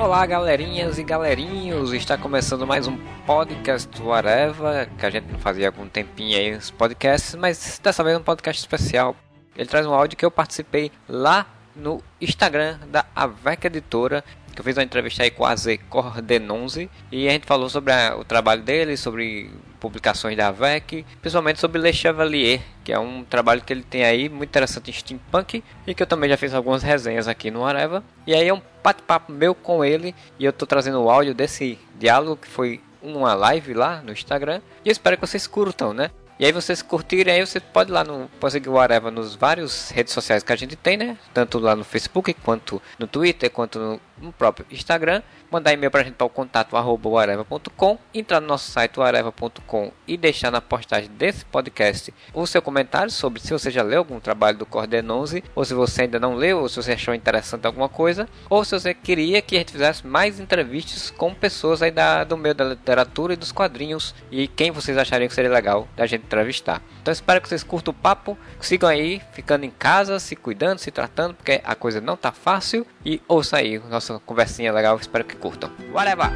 Olá, galerinhas e galerinhos! Está começando mais um podcast do Areva, que a gente não fazia algum tempinho aí os podcasts, mas dessa vez é um podcast especial. Ele traz um áudio que eu participei lá no Instagram da Avec Editora, que eu fiz uma entrevista aí com a Z Cordenonze, e a gente falou sobre a, o trabalho dele, sobre publicações da AVEC, principalmente sobre Le Chevalier, que é um trabalho que ele tem aí muito interessante em steampunk e que eu também já fiz algumas resenhas aqui no Areva. E aí é um bate-papo meu com ele e eu tô trazendo o áudio desse diálogo que foi uma live lá no Instagram e eu espero que vocês curtam, né? E aí vocês curtirem, aí você pode ir lá no pode seguir o Areva nos vários redes sociais que a gente tem, né? Tanto lá no Facebook quanto no Twitter, quanto no, no próprio Instagram mandar e-mail para a gente para o contato areva.com, entrar no nosso site areva.com e deixar na postagem desse podcast o seu comentário sobre se você já leu algum trabalho do Cordenonze, ou se você ainda não leu, ou se você achou interessante alguma coisa, ou se você queria que a gente fizesse mais entrevistas com pessoas aí da, do meio da literatura e dos quadrinhos e quem vocês achariam que seria legal da gente entrevistar. Então espero que vocês curtam o papo, sigam aí, ficando em casa, se cuidando, se tratando, porque a coisa não tá fácil e ouça aí nossa conversinha legal, espero que curtam. Whatever!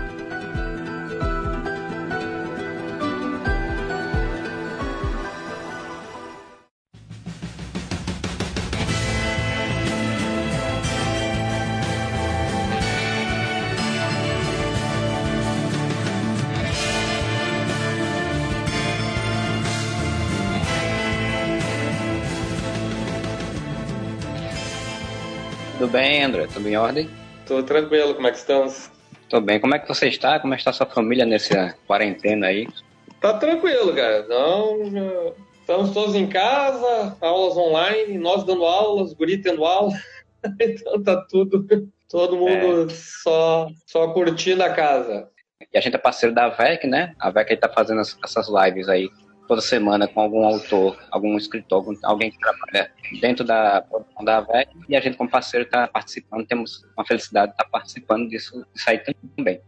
Tudo bem, André? Tudo em ordem? Tô tranquilo, como é que estamos? Tô bem. Como é que você está? Como está sua família nessa quarentena aí? Tá tranquilo, cara. Não, estamos todos em casa, aulas online, nós dando aulas, guri tendo aula. então tá tudo, todo mundo é. só, só curtindo a casa. E a gente é parceiro da VEC, né? A VEC tá fazendo essas lives aí toda semana com algum autor, algum escritor, algum, alguém que trabalha dentro da produção da AVEC e a gente como parceiro está participando, temos uma felicidade de estar tá participando disso, disso aí também.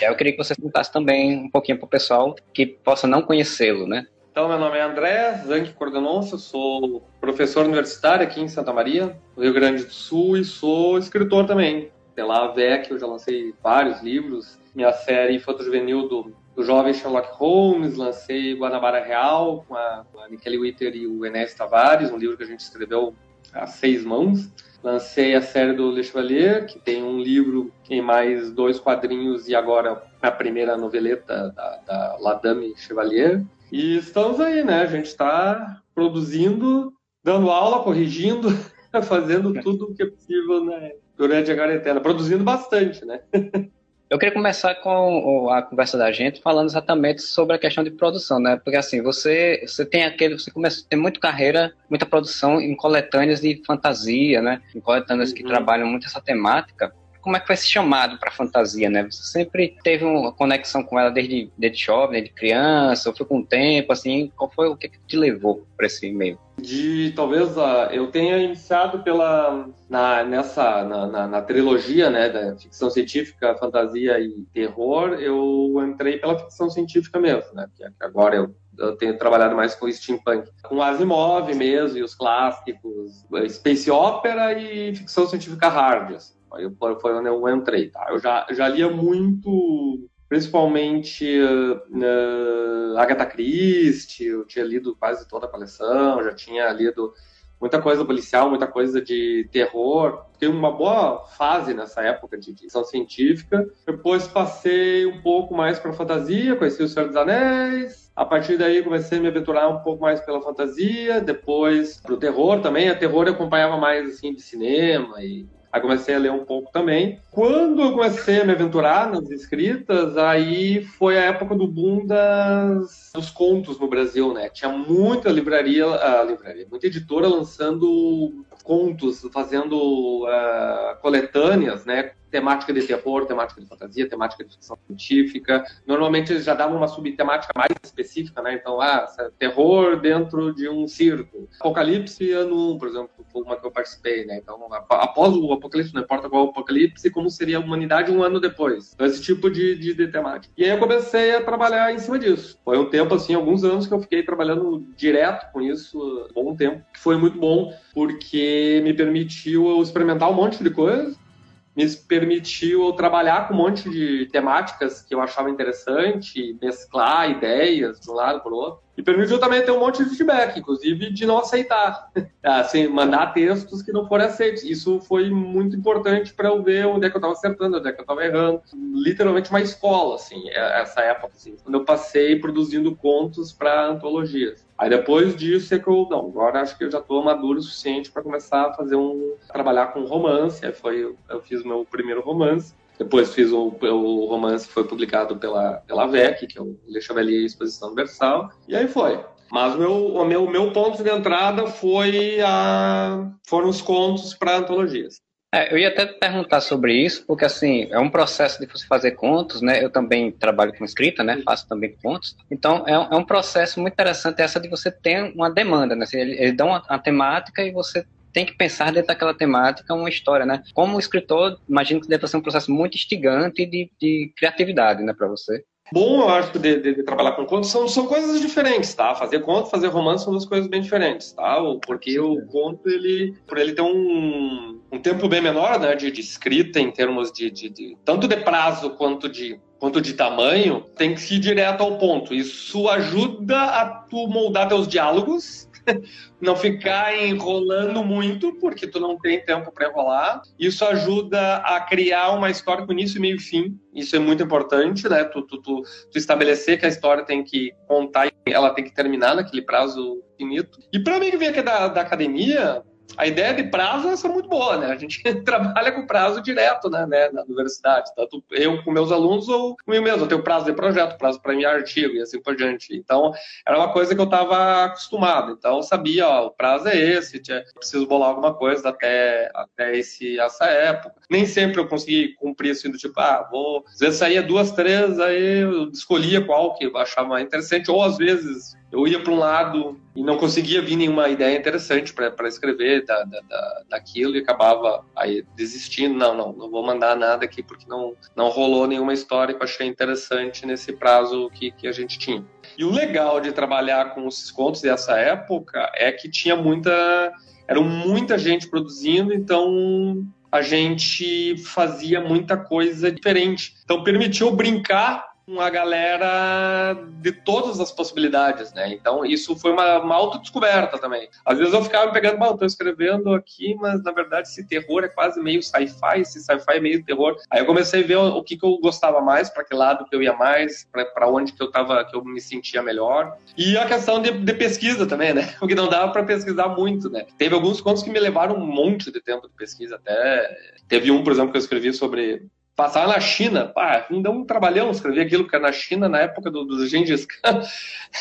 Eu queria que você contasse também um pouquinho para o pessoal que possa não conhecê-lo, né? Então, meu nome é André Zanck Cordononça, sou professor universitário aqui em Santa Maria, no Rio Grande do Sul, e sou escritor também. Pela AVEC, eu já lancei vários livros. Minha série Foto Juvenil do do jovem Sherlock Holmes, lancei Guanabara Real com a, a Michele Witter e o Enes Tavares, um livro que a gente escreveu a seis mãos. Lancei a série do Le Chevalier, que tem um livro em mais dois quadrinhos e agora a primeira noveleta da, da Chevalier. E estamos aí, né? A gente está produzindo, dando aula, corrigindo, fazendo tudo o que é possível né? durante a quarentena, produzindo bastante, né? Eu queria começar com a conversa da gente falando exatamente sobre a questão de produção, né? Porque assim, você, você tem aquele, você começa tem muita carreira, muita produção em coletâneas de fantasia, né? Em coletâneas uhum. que trabalham muito essa temática como é que foi esse chamado para fantasia, né? Você sempre teve uma conexão com ela desde, desde jovem, desde criança, ou foi com o tempo, assim, qual foi o que, que te levou para esse meio? De talvez uh, eu tenha iniciado pela na, nessa na, na, na, trilogia, né, da ficção científica, fantasia e terror, eu entrei pela ficção científica mesmo, né? Que agora eu eu tenho trabalhado mais com steampunk, com Asimov mesmo e os clássicos, Space Opera e ficção científica hard. Assim. Aí foi onde eu entrei, tá? Eu já, já lia muito, principalmente uh, Agatha Christie, eu tinha lido quase toda a coleção, já tinha lido muita coisa policial, muita coisa de terror. Fiquei uma boa fase nessa época de ficção científica. Depois passei um pouco mais para fantasia, conheci o Senhor dos Anéis. A partir daí comecei a me aventurar um pouco mais pela fantasia, depois pro terror também. A terror eu acompanhava mais assim de cinema e Aí comecei a ler um pouco também. Quando eu comecei a me aventurar nas escritas, aí foi a época do boom das, dos contos no Brasil, né? Tinha muita livraria, uh, livraria muita editora lançando contos, fazendo uh, coletâneas, né? Temática de terror, temática de fantasia, temática de ficção científica. Normalmente eles já davam uma subtemática mais específica, né? Então, ah, terror dentro de um circo. Apocalipse ano 1, por exemplo, foi uma que eu participei, né? Então, após o apocalipse, não importa qual apocalipse, como seria a humanidade um ano depois. Então, esse tipo de, de, de temática. E aí eu comecei a trabalhar em cima disso. Foi um tempo, assim, alguns anos que eu fiquei trabalhando direto com isso, um bom tempo, que foi muito bom, porque me permitiu eu experimentar um monte de coisa me permitiu trabalhar com um monte de temáticas que eu achava interessante, mesclar ideias de um lado para o outro. E permitiu também ter um monte de feedback, inclusive de não aceitar, assim, mandar textos que não foram aceitos. Isso foi muito importante para eu ver onde é que eu estava acertando, onde é que eu estava errando. Literalmente uma escola, assim, é, essa época, assim, quando eu passei produzindo contos para antologias. Aí depois disso é que eu, não, agora acho que eu já estou maduro o suficiente para começar a fazer um, trabalhar com romance. Aí foi, eu fiz meu primeiro romance. Depois fiz o, o romance que foi publicado pela, pela VEC, que é o Le Chevalier Exposição Universal. E aí foi. Mas o meu, o meu, meu ponto de entrada foi a, foram os contos para antologias. É, eu ia até perguntar sobre isso, porque assim, é um processo de você fazer contos, né? Eu também trabalho com escrita, né? Faço também contos. Então, é, é um processo muito interessante essa de você ter uma demanda, né? Assim, eles dão uma, uma temática e você tem que pensar dentro daquela temática uma história, né? Como escritor, imagino que deve ser um processo muito instigante de, de criatividade, né, para você. Bom, eu acho, de, de, de, trabalhar com contos são, são coisas diferentes, tá? Fazer conto, fazer romance são duas coisas bem diferentes, tá? Porque o conto, ele, por ele ter um, um tempo bem menor, né, de, de escrita em termos de, de, de, tanto de prazo quanto de quanto de tamanho, tem que ir direto ao ponto. Isso ajuda a tu moldar teus diálogos não ficar enrolando muito, porque tu não tem tempo para enrolar. Isso ajuda a criar uma história com início, meio e fim. Isso é muito importante, né? Tu, tu, tu, tu estabelecer que a história tem que contar e ela tem que terminar naquele prazo finito. E para mim que vem aqui da, da academia, a ideia de prazo é muito boa, né? A gente trabalha com prazo direto né, né, na universidade, tanto eu com meus alunos ou comigo mesmo. Eu tenho prazo de projeto, prazo para enviar artigo e assim por diante. Então, era uma coisa que eu estava acostumado. Então, eu sabia, ó, o prazo é esse, tinha, preciso bolar alguma coisa até, até esse, essa época. Nem sempre eu consegui cumprir isso, do tipo, ah, vou. Às vezes saía duas, três, aí eu escolhia qual que eu achava interessante, ou às vezes eu ia para um lado e não conseguia vir nenhuma ideia interessante para escrever da, da, da, daquilo e acabava aí desistindo. Não, não, não vou mandar nada aqui porque não, não rolou nenhuma história que eu achei interessante nesse prazo que, que a gente tinha. E o legal de trabalhar com esses contos dessa época é que tinha muita. Eram muita gente produzindo, então a gente fazia muita coisa diferente. Então permitiu brincar uma galera de todas as possibilidades, né? Então, isso foi uma, uma autodescoberta também. Às vezes eu ficava me pegando, mal, tô escrevendo aqui, mas na verdade esse terror é quase meio sci-fi, esse sci-fi é meio terror. Aí eu comecei a ver o, o que, que eu gostava mais, para que lado que eu ia mais, para onde que eu tava, que eu me sentia melhor. E a questão de, de pesquisa também, né? Porque não dava para pesquisar muito, né? Teve alguns contos que me levaram um monte de tempo de pesquisa, até teve um, por exemplo, que eu escrevi sobre passar na China, pá, me deu um trabalhão escrever aquilo, porque na China, na época do, do Gengis Khan,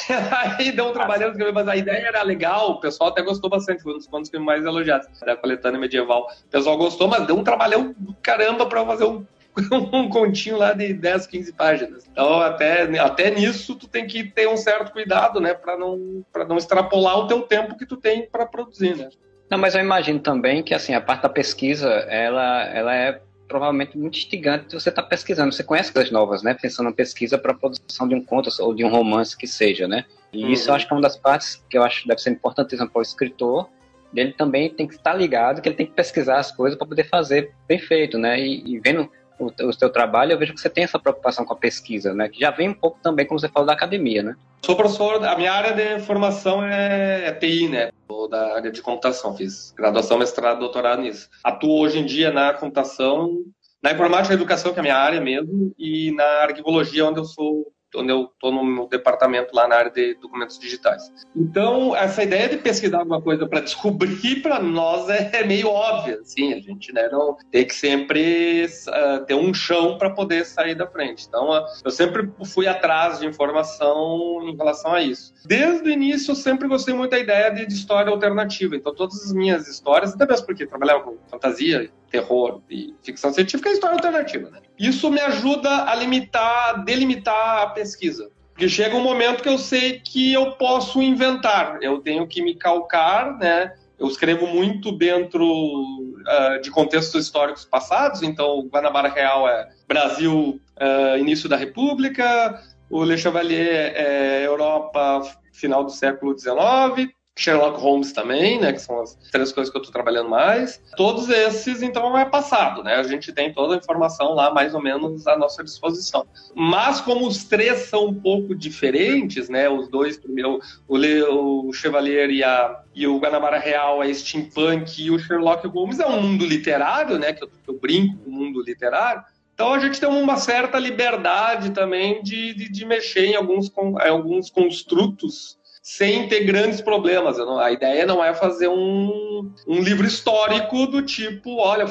aí deu um trabalhão escrever, mas a ideia era legal, o pessoal até gostou bastante, foi um dos pontos que mais elogiados, da coletânea medieval. O pessoal gostou, mas deu um trabalhão do caramba para fazer um um continho lá de 10, 15 páginas. Então, até, até nisso, tu tem que ter um certo cuidado, né, para não, não extrapolar o teu tempo que tu tem para produzir, né. Não, mas eu imagino também que, assim, a parte da pesquisa, ela, ela é provavelmente muito instigante você estar tá pesquisando. Você conhece coisas novas, né? Pensando na pesquisa para a produção de um conto ou de um romance que seja, né? E uhum. isso eu acho que é uma das partes que eu acho que deve ser importantíssima para o escritor. Ele também tem que estar ligado, que ele tem que pesquisar as coisas para poder fazer bem feito, né? E, e vendo o, o seu trabalho, eu vejo que você tem essa preocupação com a pesquisa, né? Que já vem um pouco também, como você falou, da academia, né? Sou professor, a minha área de formação é, é TI, né? Ou da área de computação, fiz graduação, mestrado, doutorado nisso. Atuo hoje em dia na computação, na informática e educação, que é a minha área mesmo, e na arquivologia, onde eu sou onde eu estou no meu departamento lá na área de documentos digitais. Então, essa ideia de pesquisar alguma coisa para descobrir, para nós é, é, meio óbvia, assim, a gente né, não tem que sempre uh, ter um chão para poder sair da frente. Então, uh, eu sempre fui atrás de informação em relação a isso. Desde o início, eu sempre gostei muito da ideia de, de história alternativa. Então, todas as minhas histórias, até mesmo porque trabalhava com fantasia, terror e ficção científica, é história alternativa, né? Isso me ajuda a limitar, delimitar a pesquisa. Porque chega um momento que eu sei que eu posso inventar, eu tenho que me calcar, né? Eu escrevo muito dentro uh, de contextos históricos passados, então Guanabara Real é Brasil, uh, início da República, o Le Chevalier é Europa, final do século XIX, Sherlock Holmes também, né, que são as três coisas que eu estou trabalhando mais. Todos esses, então, é passado, né? A gente tem toda a informação lá mais ou menos à nossa disposição. Mas como os três são um pouco diferentes, né? Os dois, primeiro, o, Le, o Chevalier e, a, e o Guanabara Real é steampunk e o Sherlock Holmes é um mundo literário, né? Que eu, eu brinco com o mundo literário. Então a gente tem uma certa liberdade também de, de, de mexer em alguns, em alguns construtos sem ter grandes problemas. Não, a ideia não é fazer um, um livro histórico do tipo, olha,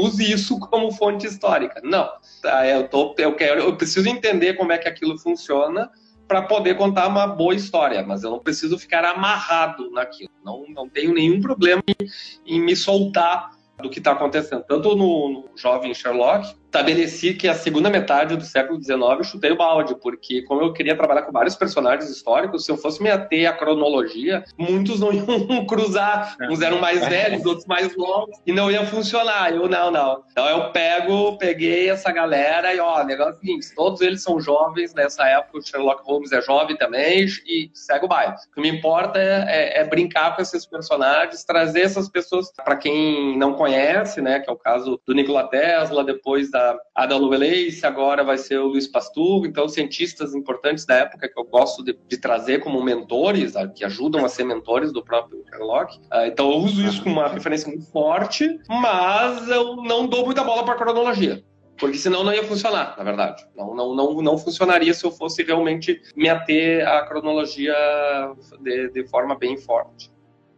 use isso como fonte histórica. Não. Tá, eu, tô, eu, quero, eu preciso entender como é que aquilo funciona para poder contar uma boa história, mas eu não preciso ficar amarrado naquilo. Não, não tenho nenhum problema em, em me soltar do que está acontecendo. Tanto no, no Jovem Sherlock, estabeleci que a segunda metade do século XIX eu chutei o balde, porque como eu queria trabalhar com vários personagens históricos, se eu fosse me ater à cronologia, muitos não iam cruzar. Uns eram mais velhos, outros mais novos, e não ia funcionar. Eu, não, não. Então eu pego, peguei essa galera e, ó, negócio é o seguinte, todos eles são jovens nessa época, o Sherlock Holmes é jovem também, e segue o baile. O que me importa é, é, é brincar com esses personagens, trazer essas pessoas para quem não conhece, né, que é o caso do Nikola Tesla, depois da Ada Lovelace, agora vai ser o Luiz Pastur, então cientistas importantes da época que eu gosto de, de trazer como mentores, que ajudam a ser mentores do próprio Sherlock. Uh, então eu uso isso como uma referência muito forte, mas eu não dou muita bola para cronologia porque senão não ia funcionar, na verdade. Não, não, não, não funcionaria se eu fosse realmente me ater à cronologia de, de forma bem forte.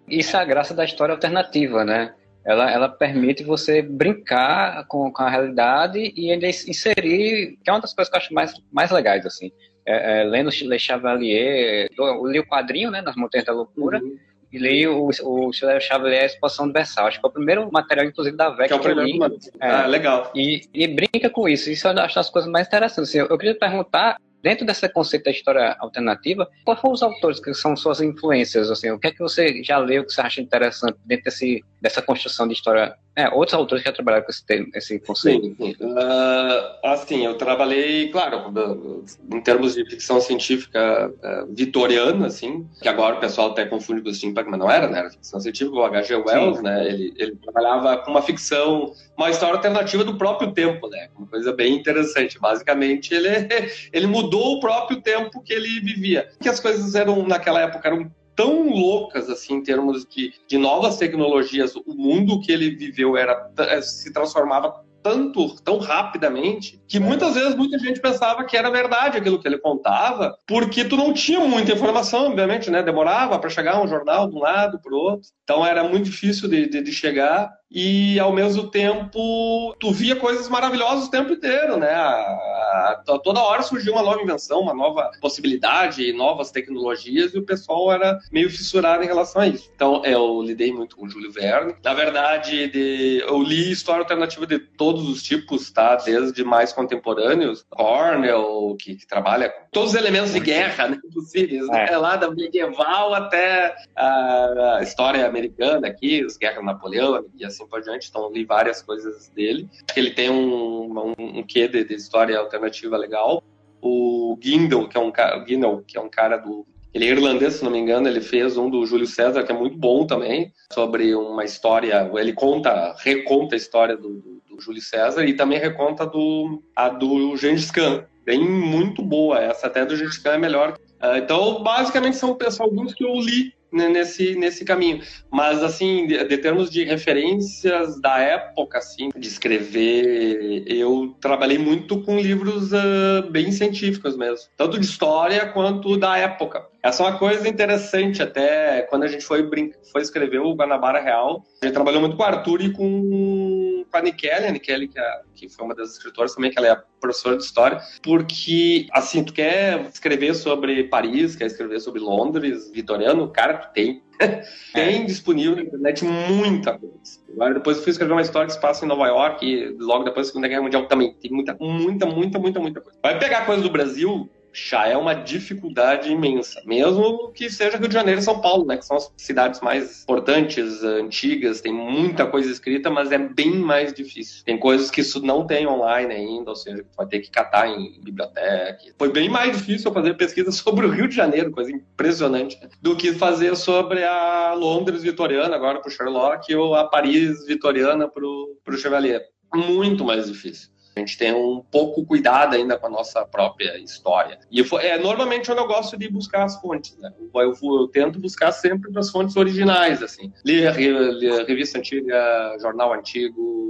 Isso é a graça da história alternativa, né? Ela, ela permite você brincar com, com a realidade e ainda inserir, que é uma das coisas que eu acho mais, mais legais, assim. É, é, lendo Le Chevalier, eu li o quadrinho, né, Nas Montanhas da Loucura, uhum. e li o, o Chevalier A Exposição Universal. Acho que é o primeiro material, inclusive, da VEC que, é o primeiro li. É, ah, legal. E, e brinca com isso. Isso eu acho as coisas mais interessantes. Assim, eu, eu queria perguntar dentro desse conceito da história alternativa, quais foram os autores que são suas influências? Assim, o que é que você já leu que você acha interessante dentro desse, dessa construção de história é, outros autores que já trabalharam com esse, termo, esse conceito. Sim, sim. Uh, assim, eu trabalhei, claro, em termos de ficção científica uh, vitoriana, assim, que agora o pessoal até confunde com o steampunk, mas não era, né? Era ficção científica, o H.G. Wells, sim. né? Ele, ele trabalhava com uma ficção, uma história alternativa do próprio tempo, né? Uma coisa bem interessante. Basicamente, ele, ele mudou o próprio tempo que ele vivia. Que as coisas eram, naquela época, eram tão loucas assim em termos de, de novas tecnologias. O mundo que ele viveu era eh, se transformava tanto, tão rapidamente, que muitas vezes muita gente pensava que era verdade aquilo que ele contava, porque tu não tinha muita informação, obviamente, né? Demorava para chegar um jornal de um lado para o outro. Então era muito difícil de, de, de chegar e ao mesmo tempo tu via coisas maravilosas o tempo inteiro, né? A, a, toda hora surgia uma nova invenção, uma nova possibilidade, novas tecnologias e o pessoal era meio fissurado em relação a isso. Então eu lidei muito com o Júlio Verne. Na verdade, de, eu li história alternativa de todos os tipos, tá? Desde mais contemporâneos, Cornell, que, que trabalha com todos os elementos de guerra né, possíveis, né? é. lá da medieval até a, a história americana aqui, os guerras Napoleão e assim assim por diante. Então, li várias coisas dele. Ele tem um, um, um quê de, de história alternativa legal. O Gindel, que é um cara, Gindel, que é um cara do ele é irlandês, se não me engano, ele fez um do Júlio César, que é muito bom também, sobre uma história. Ele conta, reconta a história do, do, do Júlio César e também reconta do, a do Gengis Khan. Bem, muito boa. Essa até do Gengis Khan é melhor. Uh, então, basicamente, são alguns que eu li nesse, nesse caminho. Mas, assim, de, de, termos de referências da época, assim, de escrever, eu trabalhei muito com livros uh, bem científicos mesmo. Tanto de história quanto da época. Essa é uma coisa interessante, até quando a gente foi, foi escrever o Guanabara Real, a gente trabalhou muito com o Arthur e com, com a Nikele, a Nikele, que, é, que foi uma das escritoras também, que ela é professora de história, porque, assim, tu quer escrever sobre Paris, quer escrever sobre Londres, vitoriano, cara, tu tem. tem é. disponível na internet muita coisa. Agora, depois eu fui escrever uma história que se passa em Nova York, e logo depois da Segunda Guerra Mundial também. Tem muita, muita, muita, muita, muita coisa. Vai pegar coisa do Brasil, já é uma dificuldade imensa, mesmo que seja Rio de Janeiro e São Paulo, né, que são as cidades mais importantes, antigas, tem muita coisa escrita, mas é bem mais difícil. Tem coisas que isso não tem online ainda, ou seja, vai ter que catar em biblioteca. Foi bem mais difícil fazer pesquisa sobre o Rio de Janeiro, coisa impressionante, do que fazer sobre a Londres vitoriana, agora para o Sherlock, ou a Paris vitoriana para o Chevalier. Muito mais difícil. A gente tem um pouco cuidado ainda com a nossa própria história. E eu, é, normalmente eu não gosto de buscar as fontes, né? Eu, eu, eu tento buscar sempre das fontes originais, assim. Ler revista antiga, jornal antigo,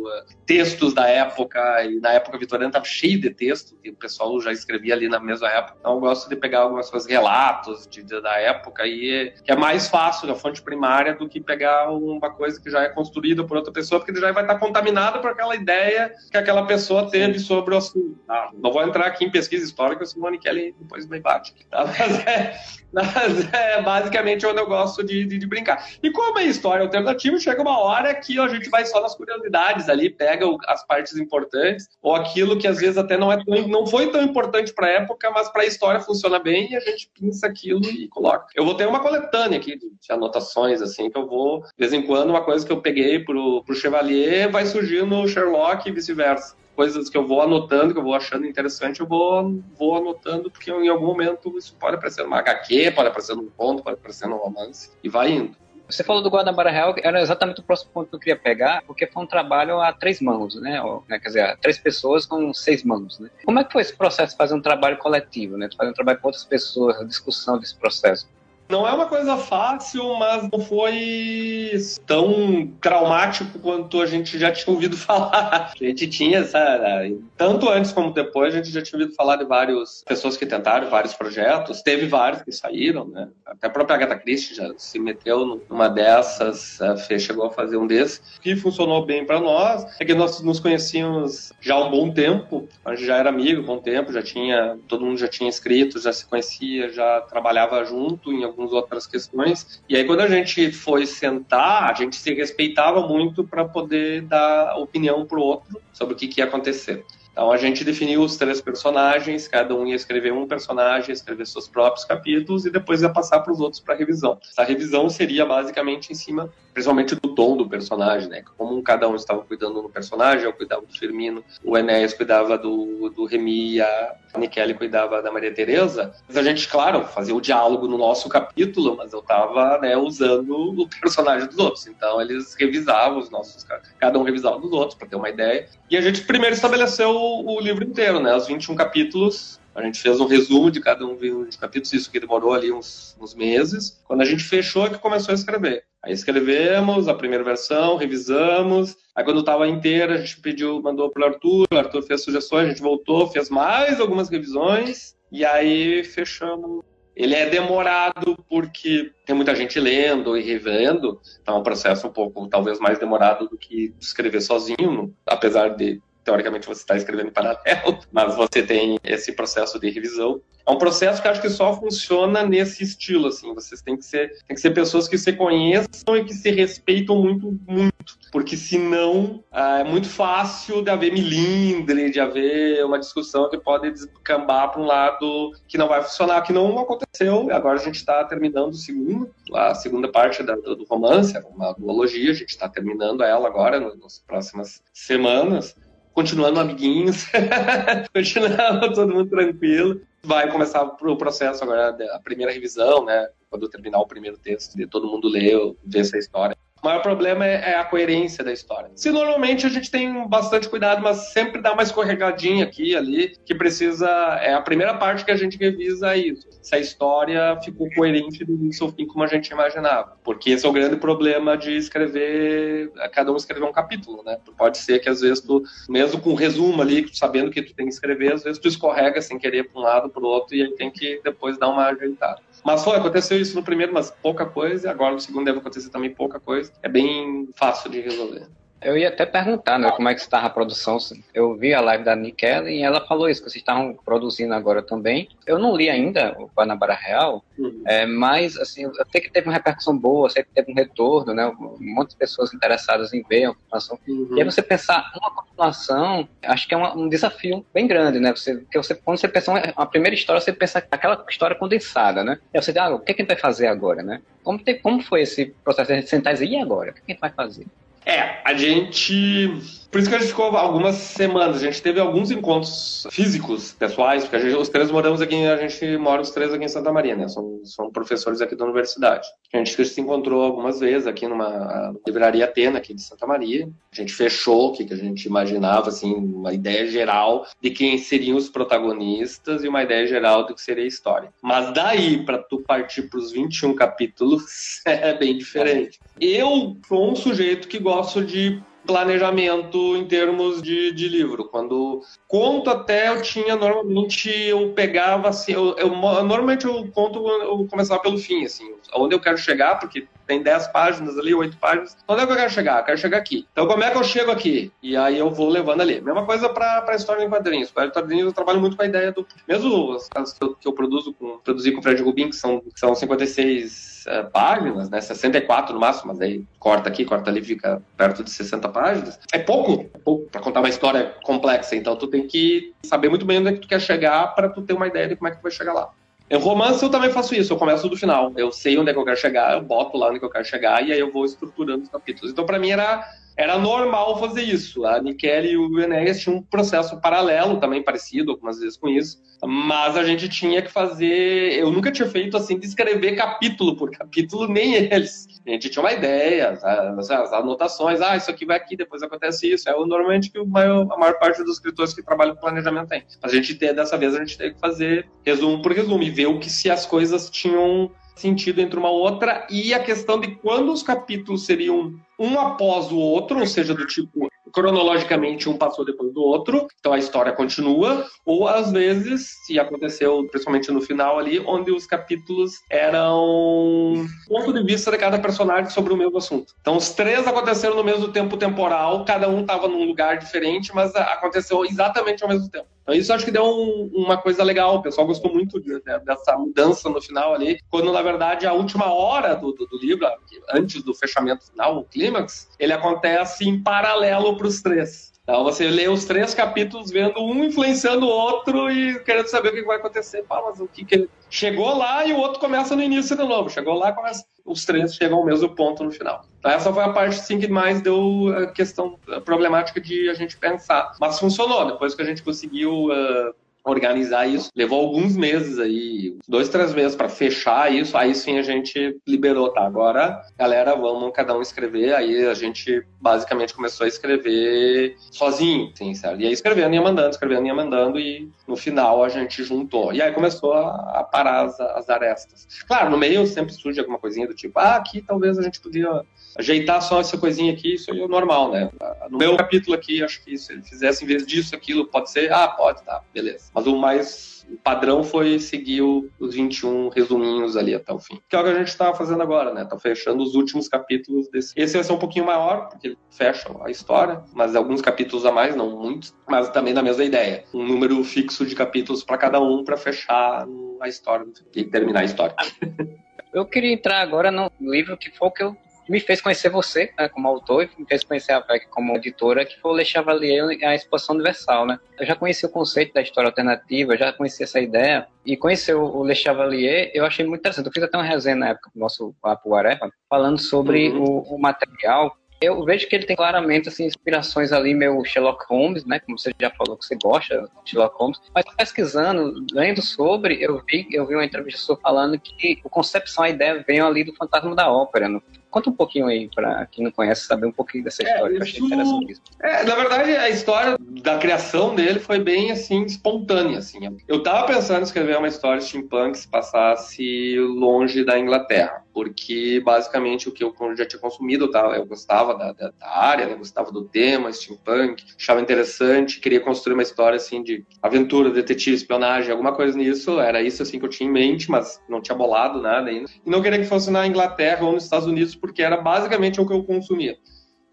textos da época, e na época vitoriana estava cheio de texto, que o pessoal já escrevia ali na mesma época. Então eu gosto de pegar algumas coisas, relatos de, de, da época, e que é mais fácil da fonte primária do que pegar uma coisa que já é construída por outra pessoa, porque já vai estar contaminada por aquela ideia que aquela pessoa teve sobre o assunto. Ah, não vou entrar aqui em pesquisa histórica, Simone Kelly depois me bate. Tá? Mas, é, mas é basicamente onde eu gosto de, de, de, brincar. E como é história alternativa, chega uma hora que a gente vai só nas curiosidades ali, pega as partes importantes, ou aquilo que às vezes até não, é tão, não foi tão importante para a época, mas para a história funciona bem e a gente pinça aquilo e coloca. Eu vou ter uma coletânea aqui de, anotações, assim, que eu vou, de vez em quando, uma coisa que eu peguei pro, pro Chevalier vai surgir no Sherlock e vice-versa coisas que eu vou anotando, que eu vou achando interessante, eu vou, vou anotando, porque em algum momento isso pode aparecer numa HQ, pode aparecer num conto, pode aparecer num romance, e vai indo. Você falou do Guanabara Real, era exatamente o próximo ponto que eu queria pegar, porque foi um trabalho a três mãos, né? Né? Quer dizer, três pessoas com seis mãos, né? Como é que foi esse processo de fazer um trabalho coletivo, né? De fazer um trabalho com outras pessoas, a discussão desse processo? Não é uma coisa fácil, mas não foi tão traumático quanto a gente já tinha ouvido falar. A gente tinha essa. Tanto antes como depois, a gente já tinha ouvido falar de várias pessoas que tentaram vários projetos. Teve vários que saíram, né? Até a própria Agatha Christie já se meteu numa dessas, a Fê chegou a fazer um desses. O que funcionou bem para nós é que nós nos conhecíamos já há um bom tempo. A gente já era amigo há um bom tempo, já tinha. Todo mundo já tinha escrito, já se conhecia, já trabalhava junto em algumas outras questões. E aí, quando a gente foi sentar, a gente se respeitava muito para poder dar opinião para o outro sobre o que, que ia acontecer. Então a gente definiu os três personagens, cada um ia escrever um personagem, escrever seus próprios capítulos e depois ia passar para os outros para revisão. Essa revisão seria basicamente em cima, principalmente do tom do personagem, né? Como cada um estava cuidando do personagem, eu cuidava do Firmino, o Enéas cuidava do, do Remy, a Nikele cuidava da Maria Tereza. Mas a gente, claro, fazia o diálogo no nosso capítulo, mas eu estava né, usando o personagem dos outros. Então eles revisavam os nossos, cada um revisava dos outros para ter uma ideia. E a gente primeiro estabeleceu o, livro inteiro, né? Os 21 capítulos. A gente fez um resumo de cada um dos capítulos, isso que demorou ali uns, uns meses. Quando a gente fechou, é que começou a escrever. Aí escrevemos a primeira versão, revisamos. Aí quando estava inteira, a gente pediu, mandou para o Arthur, o Arthur fez sugestões, a gente voltou, fez mais algumas revisões e aí fechamos. Ele é demorado porque tem muita gente lendo e revendo, então é um processo um pouco, talvez mais demorado do que escrever sozinho, apesar de teoricamente você está escrevendo em paralelo, mas você tem esse processo de revisão. É um processo que acho que só funciona nesse estilo, assim. Vocês têm que ser, tem que ser pessoas que se conheçam e que se respeitam muito, muito. Porque senão ah, é muito fácil de haver milindre, de haver uma discussão que pode descambar para um lado que não vai funcionar, que não aconteceu. Agora a gente está terminando o segundo, a segunda parte da, do romance, uma duologia, a gente está terminando ela agora, nas próximas semanas continuando amiguinhos, continuando todo mundo tranquilo. Vai começar o processo agora, a primeira revisão, né? Quando terminar o primeiro texto, de todo mundo ler, ver essa história. O maior problema é, é, a coerência da história. Se normalmente a gente tem bastante cuidado, mas sempre dá uma escorregadinha aqui ali, que precisa. É a primeira parte que a gente revisa isso. Se a história ficou coerente do início ao fim, como a gente imaginava. Porque esse é o grande problema de escrever, cada um escrever um capítulo, né? Pode ser que às vezes tu, mesmo com um resumo ali, sabendo que tu tem que escrever, às vezes tu escorrega sem querer para um lado, para o outro, e aí tem que depois dar uma ajeitada. Mas foi, aconteceu isso no primeiro, mas pouca coisa, agora no segundo deve acontecer também pouca coisa. É bem fácil de resolver. Eu ia até perguntar, né, como é que estava a produção. Eu vi a live da Nikela e ela falou isso, que vocês estavam produzindo agora também. Eu não li ainda o Guanabara Real, uhum. é, mas, assim, eu sei que teve uma repercussão boa, sei que teve um retorno, né, um monte de pessoas interessadas em ver a continuação. Uhum. E aí você pensar uma continuação, acho que é uma, um desafio bem grande, né, você, porque você, quando você pensa uma, primeira história, você pensa aquela história condensada, né, e aí você diz, ah, o que, é que a gente vai fazer agora, né? Como, te, como foi esse processo de sentar e dizer, e agora? O que a gente vai fazer? É, a gente por isso que a gente ficou algumas semanas. A gente teve alguns encontros físicos, pessoais, porque gente, os três moramos aqui, a gente mora os três aqui em Santa Maria, né? São, são professores aqui da universidade. A gente se encontrou algumas vezes aqui numa livraria Atena, aqui de Santa Maria. A gente fechou o que, a gente imaginava, assim, uma ideia geral de quem seriam os protagonistas e uma ideia geral do que seria a história. Mas daí, para tu partir para os 21 capítulos, é bem diferente. Eu sou um sujeito que gosto de planejamento em termos de, de livro. Quando conto até eu tinha normalmente eu pegava assim, eu, eu normalmente eu conto eu começava pelo fim assim, onde eu quero chegar, porque tem 10 páginas ali, 8 páginas. Onde é que eu quero chegar? Eu quero chegar aqui. Então, como é que eu chego aqui? E aí eu vou levando ali. Mesma coisa para história em quadrinhos. Para quadrinhos eu trabalho muito com a ideia do. Mesmo as que eu, que eu produzo com, produzi com o Fred Rubin, que são, que são 56 uh, páginas, né? 64 no máximo, mas aí corta aqui, corta ali, fica perto de 60 páginas. É pouco, é pouco para contar uma história complexa. Então, tu tem que saber muito bem onde é que tu quer chegar para tu ter uma ideia de como é que tu vai chegar lá. Em romance eu também faço isso, eu começo do final. Eu sei onde é que eu quero chegar, eu boto lá onde é que eu quero chegar e aí eu vou estruturando os capítulos. Então, para mim, era era normal fazer isso. A Nikele e o Enéas tinham um processo paralelo, também parecido algumas vezes com isso, mas a gente tinha que fazer. Eu nunca tinha feito assim, de escrever capítulo por capítulo, nem eles. A gente tinha uma ideia, as, as anotações, ah, isso aqui vai aqui, depois acontece isso. É normalmente que a maior parte dos escritores que trabalham com planejamento tem. A gente dessa vez, a gente teve que fazer resumo por resumo e ver o que se as coisas tinham sentido entre uma outra e a questão de quando os capítulos seriam um após o outro, ou seja, do tipo cronologicamente um passou depois do outro, então a história continua, ou às vezes, se aconteceu principalmente no final ali, onde os capítulos eram ponto de vista de cada personagem sobre o mesmo assunto. Então os três aconteceram no mesmo tempo temporal, cada um estava num lugar diferente, mas aconteceu exatamente ao mesmo tempo. Então isso acho que deu um, uma coisa legal, o pessoal gostou muito de, de, dessa mudança no final ali, quando na verdade a última hora do, do, do livro, antes do fechamento final, o clímax, ele acontece em paralelo para os três. Então você lê os três capítulos vendo um influenciando o outro e querendo saber o que vai acontecer. Fala, mas o que, que chegou lá e o outro começa no início de novo. Chegou lá, começa os três chegam ao mesmo ponto no final. Então essa foi a parte sim que mais deu a questão a problemática de a gente pensar. Mas funcionou. Depois que a gente conseguiu uh, organizar isso. Levou alguns meses aí, dois, três meses para fechar isso. Aí sim a gente liberou, tá? Agora, galera, vamos cada um escrever. Aí a gente basicamente começou a escrever sozinho, sim, certo? E aí escrevendo, ia mandando, escrevendo, ia mandando e no final a gente juntou. E aí começou a, parar as, as arestas. Claro, no meio sempre surge alguma coisinha do tipo, ah, aqui talvez a gente podia ajeitar só essa coisinha aqui, isso aí é normal, né? No meu capítulo aqui, acho que se ele fizesse em vez disso, aquilo, pode ser, ah, pode, tá, beleza. Mas o mais padrão foi seguir os 21 resuminhos ali até o fim. Que é o que a gente está fazendo agora, né? Tá fechando os últimos capítulos desse. Esse vai ser um pouquinho maior, porque ele fecha a história, mas alguns capítulos a mais, não muitos, mas também na mesma ideia. Um número fixo de capítulos para cada um para fechar a história e terminar a história. Eu queria entrar agora no livro que foi o que eu me fez conhecer você né, como autor e me fez conhecer a PEC como editora, que foi o Le Chevalier a Exposição Universal. Né? Eu já conheci o conceito da história alternativa, já conheci essa ideia, e conhecer o Le Chevalier eu achei muito interessante. Eu fiz até uma resenha na época do nosso Papo Guareva, falando sobre uhum. o, o material eu vejo que ele tem claramente assim, inspirações ali, meio Sherlock Holmes, né? Como você já falou que você gosta de Sherlock Holmes. Mas pesquisando, lendo sobre, eu vi, eu vi uma entrevista sua falando que a concepção, a ideia veio ali do Fantasma da Ópera. Né? Conta um pouquinho aí, para quem não conhece, saber um pouquinho dessa é, história, é, isso... que eu achei interessantíssimo. É, na verdade, a história da criação dele foi bem, assim, espontânea, assim. Eu tava pensando em escrever uma história steampunk que se passasse longe da Inglaterra, porque, basicamente, o que eu já tinha consumido, tá? eu gostava da, da, da área, né? gostava do tema, steampunk, achava interessante, queria construir uma história, assim, de aventura, detetive, espionagem, alguma coisa nisso, era isso, assim, que eu tinha em mente, mas não tinha bolado nada ainda. E não queria que fosse na Inglaterra ou nos Estados Unidos, porque era basicamente o que eu consumia.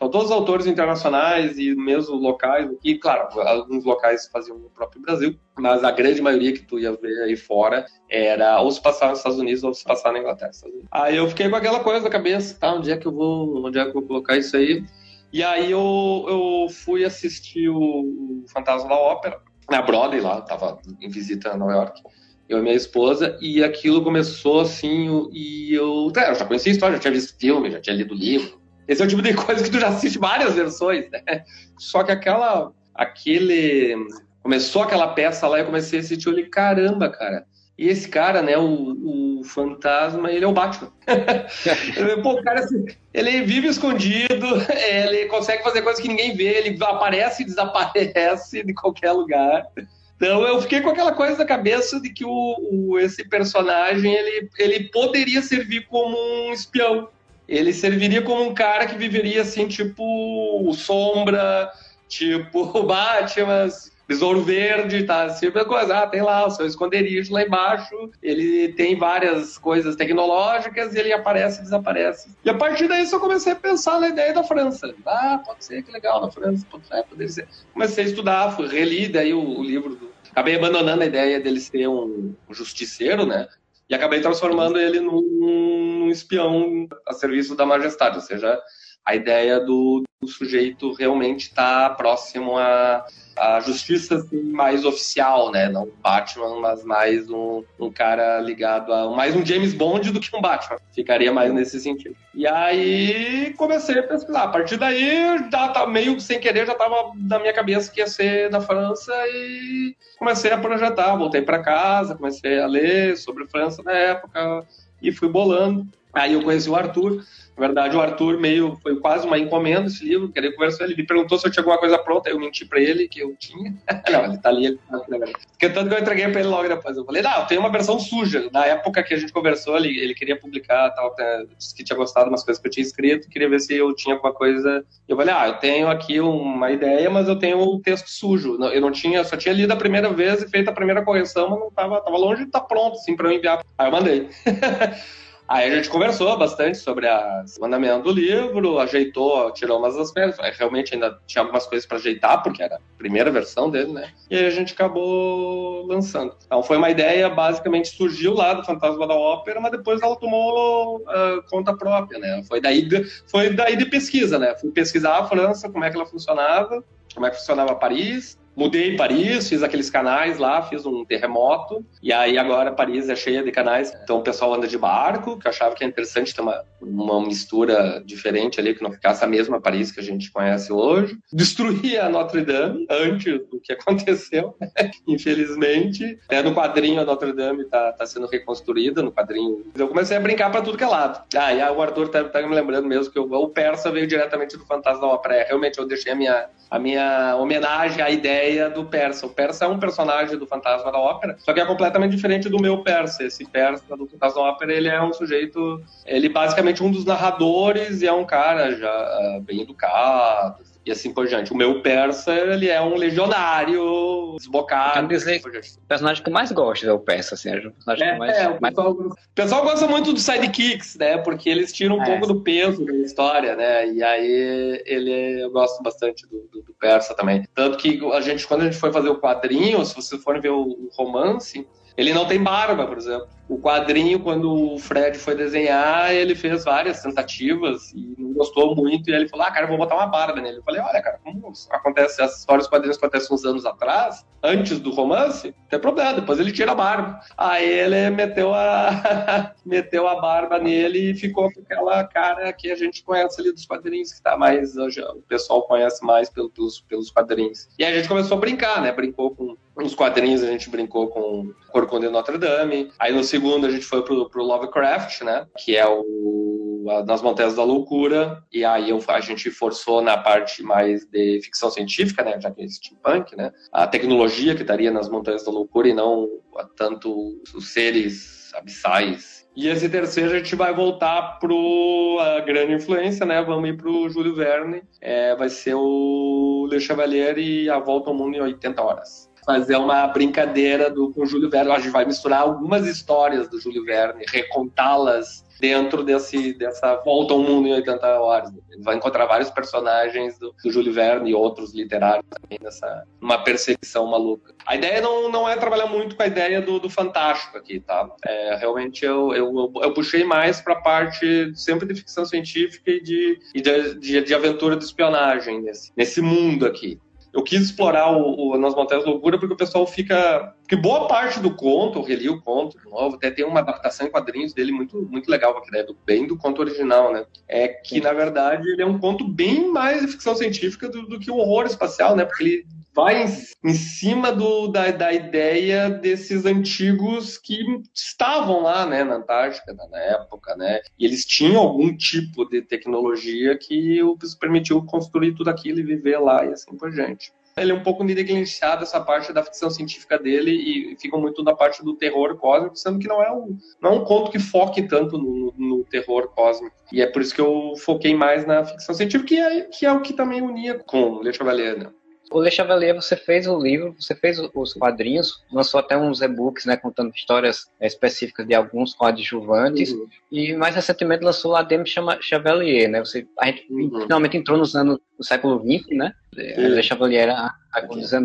Então, todos os autores internacionais e mesmo locais, e claro, alguns locais faziam no próprio Brasil, mas a grande maioria que tu ia ver aí fora era ou se passar nos Estados Unidos ou se passar na Inglaterra. Aí eu fiquei com aquela coisa na cabeça, tá, onde é que eu vou, onde é que eu vou colocar isso aí? E aí eu, eu fui assistir o Fantasma da Ópera, na Broadway lá, tava em visita em Nova York eu e minha esposa, e aquilo começou assim, e eu, é, eu já conhecia a história, já tinha visto filme, já tinha lido livro. Esse é o tipo de coisa que tu já assiste várias versões, né? Só que aquela, aquele, começou aquela peça lá, eu comecei a assistir, eu falei, caramba, cara, e esse cara, né, o, o fantasma, ele é o Batman. Pô, o cara, assim, ele vive escondido, ele consegue fazer coisas que ninguém vê, ele aparece e desaparece de qualquer lugar. Então eu fiquei com aquela coisa na cabeça de que o, o, esse personagem ele, ele poderia servir como um espião. Ele serviria como um cara que viveria assim, tipo Sombra, tipo Batman, Besouro Verde, tá? Sempre coisa, ah, tem lá o seu esconderijo lá embaixo, ele tem várias coisas tecnológicas e ele aparece e desaparece. E a partir daí eu comecei a pensar na ideia da França. Ah, pode ser, que legal, na França, pode ser, poderia ser. Comecei a estudar, reli daí o, o livro do... Acabei abandonando a ideia dele ser um justiceiro, né? E acabei transformando ele num, num espião a serviço da majestade, ou seja, a ideia do, do sujeito realmente estar tá próximo à, à justiça assim, mais oficial, né? Não Batman, mas mais um, um cara ligado a mais um James Bond do que um Batman. Ficaria mais nesse sentido. E aí comecei a pesquisar. A partir daí, já tá meio sem querer, já estava na minha cabeça que ia ser da França e comecei a projetar. Voltei para casa, comecei a ler sobre a França na época e fui bolando. Aí eu conheci o Arthur. Na verdade, o Arthur meio foi quase uma encomenda esse livro. Queria conversar. Ele me perguntou se eu tinha alguma coisa pronta. Eu menti para ele que eu tinha. não, ele tá ali. Tá Porque tanto que eu entreguei para ele logo depois. Eu falei, não, tenho uma versão suja. Na época que a gente conversou, ele, ele queria publicar, tal, disse que tinha gostado de umas coisas que eu tinha escrito. Queria ver se eu tinha alguma coisa. Eu falei, ah, eu tenho aqui uma ideia, mas eu tenho um texto sujo. Eu não tinha, só tinha lido a primeira vez e feito a primeira correção, mas não tava, tava longe de estar tá pronto, assim, para eu enviar. Aí eu mandei. Aí a gente conversou bastante sobre o andamento do livro, ajeitou, tirou umas coisas. Realmente ainda tinha algumas coisas para ajeitar, porque era a primeira versão dele, né? E aí a gente acabou lançando. Então foi uma ideia, basicamente surgiu lá do Fantasma da Ópera, mas depois ela tomou uh, conta própria, né? Foi daí, de, foi daí de pesquisa, né? Fui pesquisar a França, como é que ela funcionava, como é que funcionava Paris, Mudei Paris, fiz aqueles canais lá, fiz um terremoto, e aí agora Paris é cheia de canais. Então o pessoal anda de barco, que eu achava que é interessante ter uma, uma mistura diferente ali, que não ficasse a mesma Paris que a gente conhece hoje. Destruí a Notre Dame antes do que aconteceu, infelizmente. Até no quadrinho a Notre Dame está tá sendo reconstruída, no quadrinho. Eu comecei a brincar para tudo que é lado. Ah, e o Arthur tá, tá, me lembrando mesmo que o, o Persa veio diretamente do Fantasma da Ópera. É, realmente eu deixei a minha, a minha homenagem à ideia ideia do Persa. O Persa é um personagem do Fantasma da Ópera, só que é completamente diferente do meu Persa. Esse Persa do Fantasma da Ópera, ele é um sujeito, ele basicamente um dos narradores e é um cara já uh, bem educado, e assim por diante. O meu persa, ele é um legionário desbocado. Dizer, o personagem que eu mais gosto é o persa, assim, é o personagem é, que mais, é, o, mais... Pessoal, o pessoal gosta muito dos sidekicks, né, porque eles tiram um é. pouco do peso da história, né, e aí ele, eu gosto bastante do, do, do, persa também. Tanto que a gente, quando a gente foi fazer o quadrinho, se vocês forem ver o, o romance, ele não tem barba, por exemplo. O quadrinho, quando o Fred foi desenhar, ele fez várias tentativas e não gostou muito. E ele falou: Ah, cara, vou botar uma barba nele. Eu falei: Olha, cara, como acontece, as histórias quadrinhos acontecem uns anos atrás, antes do romance, não tem problema, depois ele tira a barba. Aí ele meteu a, meteu a barba nele e ficou com aquela cara que a gente conhece ali dos quadrinhos, que tá mais. Hoje, o pessoal conhece mais pelos, pelos quadrinhos. E a gente começou a brincar, né? Brincou com nos quadrinhos a gente brincou com Corcunda de Notre Dame. Aí no segundo a gente foi pro, pro Lovecraft, né? Que é o Nas Montanhas da Loucura. E aí a gente forçou na parte mais de ficção científica, né? Já que é steampunk, né? A tecnologia que estaria nas Montanhas da Loucura e não tanto os seres abissais e esse terceiro a gente vai voltar pro a grande influência, né? Vamos ir pro Júlio Verne. É, vai ser o Le Chevalier e a Volta ao Mundo em 80 horas. Fazer uma brincadeira do, com o Júlio Verne. A gente vai misturar algumas histórias do Júlio Verne, recontá-las dentro desse, dessa volta ao mundo em 80 horas. Ele vai encontrar vários personagens do, do Júlio Verne e outros literários também nessa uma perseguição maluca. A ideia não, não é trabalhar muito com a ideia do, do fantástico aqui, tá? É, realmente eu, eu, eu puxei mais para a parte sempre de ficção científica e de, e de, de, de aventura de espionagem nesse, nesse mundo aqui eu quis explorar o, o Nas Montanhas Loucura porque o pessoal fica. Porque boa parte do conto, eu reli o conto de novo, até tem uma adaptação em quadrinhos dele muito, muito legal, que é do, bem do conto original, né? É que, na verdade, ele é um conto bem mais de ficção científica do, do que o horror espacial, né? Porque ele vai em cima do, da, da ideia desses antigos que estavam lá, né, na Antártica na época, né, e eles tinham algum tipo de tecnologia que os permitiu construir tudo aquilo e viver lá e assim por diante. Ele é um pouco negligenciado essa parte da ficção científica dele e fica muito na parte do terror cósmico, sendo que não é um, não é um conto que foque tanto no, no terror cósmico. E é por isso que eu foquei mais na ficção científica, que é, que é o que também unia com Le Chevalier, né? O Le Chevalier, você fez o livro, você fez os quadrinhos, lançou até uns e-books, né, contando histórias específicas de alguns coadjuvantes, uhum. e mais recentemente lançou a Dame Chevalier, né, você, a gente uhum. finalmente entrou nos anos do século XX, né, Le Chevalier era século XIX.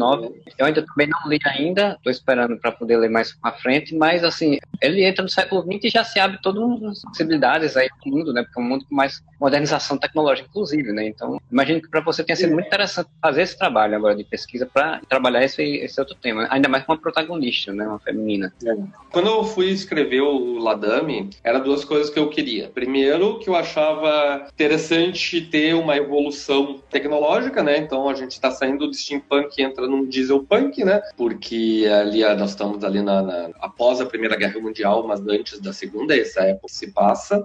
Eu ainda também não li ainda, estou esperando para poder ler mais para frente, mas assim, ele entra no século XX e já se abre todas as possibilidades aí do mundo, né? Porque é um mundo com mais modernização tecnológica, inclusive, né? Então, imagino que para você tenha sido muito interessante fazer esse trabalho agora de pesquisa para trabalhar esse, esse outro tema, ainda mais com uma protagonista, né? Uma feminina. É. Quando eu fui escrever o Ladame, era duas coisas que eu queria. Primeiro, que eu achava interessante ter uma evolução tecnológica, né? Então, a gente está saindo do steampunk punk entra num diesel punk, né? Porque ali ah, nós estamos ali na, na, após a Primeira Guerra Mundial, mas antes da Segunda, essa época se passa.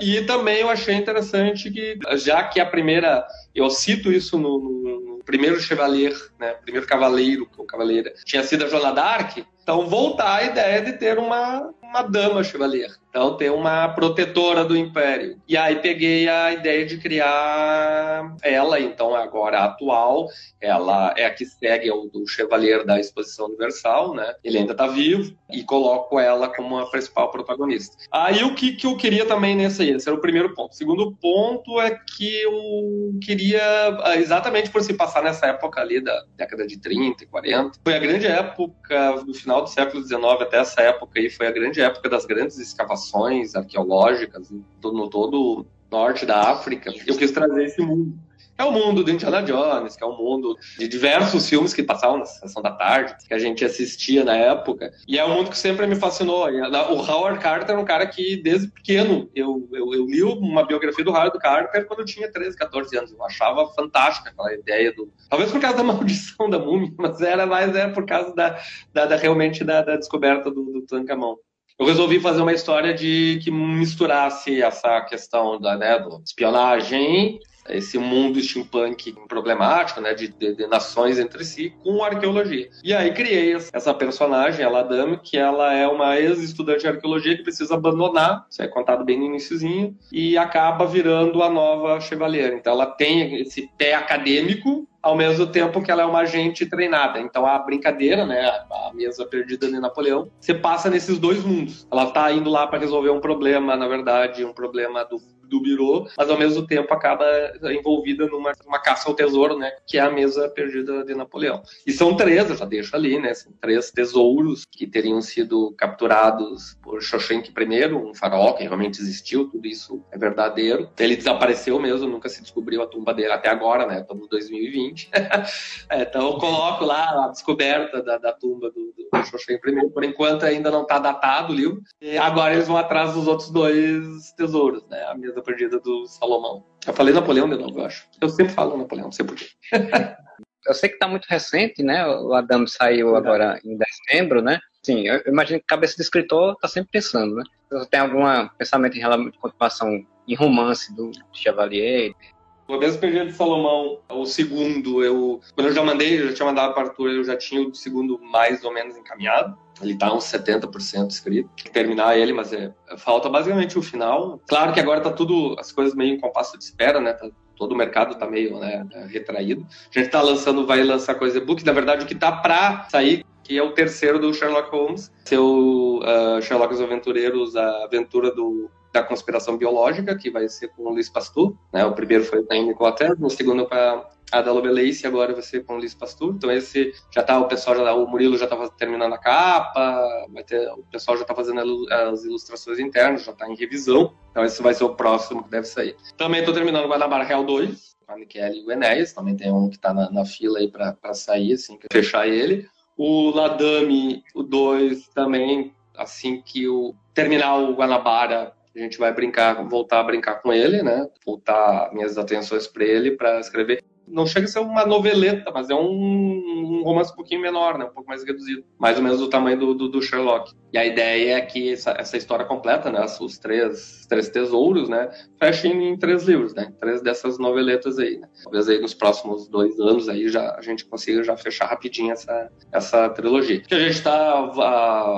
E também eu achei interessante que, já que a primeira, eu cito isso no, no, no primeiro Chevalier, né? Primeiro Cavaleiro, o Cavaleira, tinha sido a Joana d'Arc, então voltar a ideia de ter uma, uma dama Chevalier. Então, ter uma protetora do Império. E aí peguei a ideia de criar ela, então agora atual, ela é a que segue o do Chevalier da Exposição Universal, né? Ele ainda está vivo e coloco ela como a principal protagonista. Aí o que, que eu queria também nesse aí? Esse era o primeiro ponto. O segundo ponto é que eu queria, exatamente por se passar nessa época ali da década de 30 e 40, foi a grande época do final do século XIX até essa época aí, foi a grande época das grandes escavações escavações arqueológicas no todo o norte da África. Eu quis trazer esse mundo. É o mundo do Indiana Jones, que é o mundo de diversos filmes que passavam na sessão da tarde, que a gente assistia na época. E é um mundo que sempre me fascinou. O Howard Carter é um cara que, desde pequeno, eu, eu, eu li uma biografia do Howard Carter quando eu tinha 13, 14 anos. Eu achava fantástica aquela ideia do. Talvez por causa da maldição da múmia, mas era mais é, por causa da, da, da realmente da, da, descoberta do, do Tancamão eu resolvi fazer uma história de que misturasse essa questão da né, do espionagem, esse mundo steampunk problemático, né, de, de, de, nações entre si, com arqueologia. E aí criei essa personagem, a Ladame, que ela é uma ex-estudante de arqueologia que precisa abandonar, isso é contado bem no iníciozinho, e acaba virando a nova Chevalier. Então ela tem esse pé acadêmico, ao mesmo tempo que ela é uma agente treinada. Então a brincadeira, né, a mesa perdida de Napoleão, você passa nesses dois mundos. Ela está indo lá para resolver um problema, na verdade, um problema do do Biro, mas ao mesmo tempo acaba envolvida numa uma caça ao tesouro, né? Que é a mesa perdida de Napoleão. E são três, eu já deixo ali, né? São três tesouros que teriam sido capturados por Shoshenk I, um faraó que realmente existiu, tudo isso é verdadeiro. Ele desapareceu mesmo, nunca se descobriu a tumba dele até agora, né? Estamos em 2020. é, então eu coloco lá a descoberta da, da tumba do, do I. Por enquanto ainda não está datado o livro. E agora eles vão atrás dos outros dois tesouros, né? A mesa Perdida do Salomão. Eu falei Napoleão de novo, eu acho. Eu sempre falo Napoleão, não sei porquê. eu sei que está muito recente, né? O Adam saiu agora em dezembro, né? Sim, eu imagino que a cabeça do escritor está sempre pensando, né? Você tem algum pensamento em relação à continuação em romance do Chevalier? O mesmo Perdido de Salomão, o segundo, eu quando eu já mandei, eu já tinha mandado para Arthur, eu já tinha o segundo mais ou menos encaminhado. Ele tá uns 70% escrito. Terminar ele, mas é, falta basicamente o final. Claro que agora tá tudo, as coisas meio em compasso de espera, né? Tá todo o mercado está meio né, retraído. A gente está lançando, vai lançar coisa e-book. Na verdade, o que está para sair que é o terceiro do Sherlock Holmes, seu uh, Sherlock e os Aventureiros, a aventura do, da conspiração biológica, que vai ser com o Luiz Pasteur, né? O primeiro foi com a Inglaterra, o segundo para a da Lovelace, agora vai ser com o Luiz Pasteur. Então esse já tá, o pessoal já o Murilo já tá terminando a capa, vai ter, o pessoal já tá fazendo as ilustrações internas, já tá em revisão. Então esse vai ser o próximo que deve sair. Também tô terminando o Guanabara Real 2, com a Michele e o Enéas, também tem um que tá na, na fila aí para sair, assim, fechar ele. O Ladame, o 2, também, assim que o terminar o Guanabara, a gente vai brincar, voltar a brincar com ele, né? Voltar minhas atenções para ele para escrever não chega a ser uma noveleta, mas é um, um, romance um pouquinho menor, né? Um pouco mais reduzido. Mais ou menos do tamanho do, do, do Sherlock. E a ideia é que essa, essa história completa, né? Os três, três tesouros, né? Fechem em três livros, né? Três dessas noveletas aí, né? Talvez aí nos próximos dois anos aí já, a gente consiga já fechar rapidinho essa, essa trilogia. Que a gente está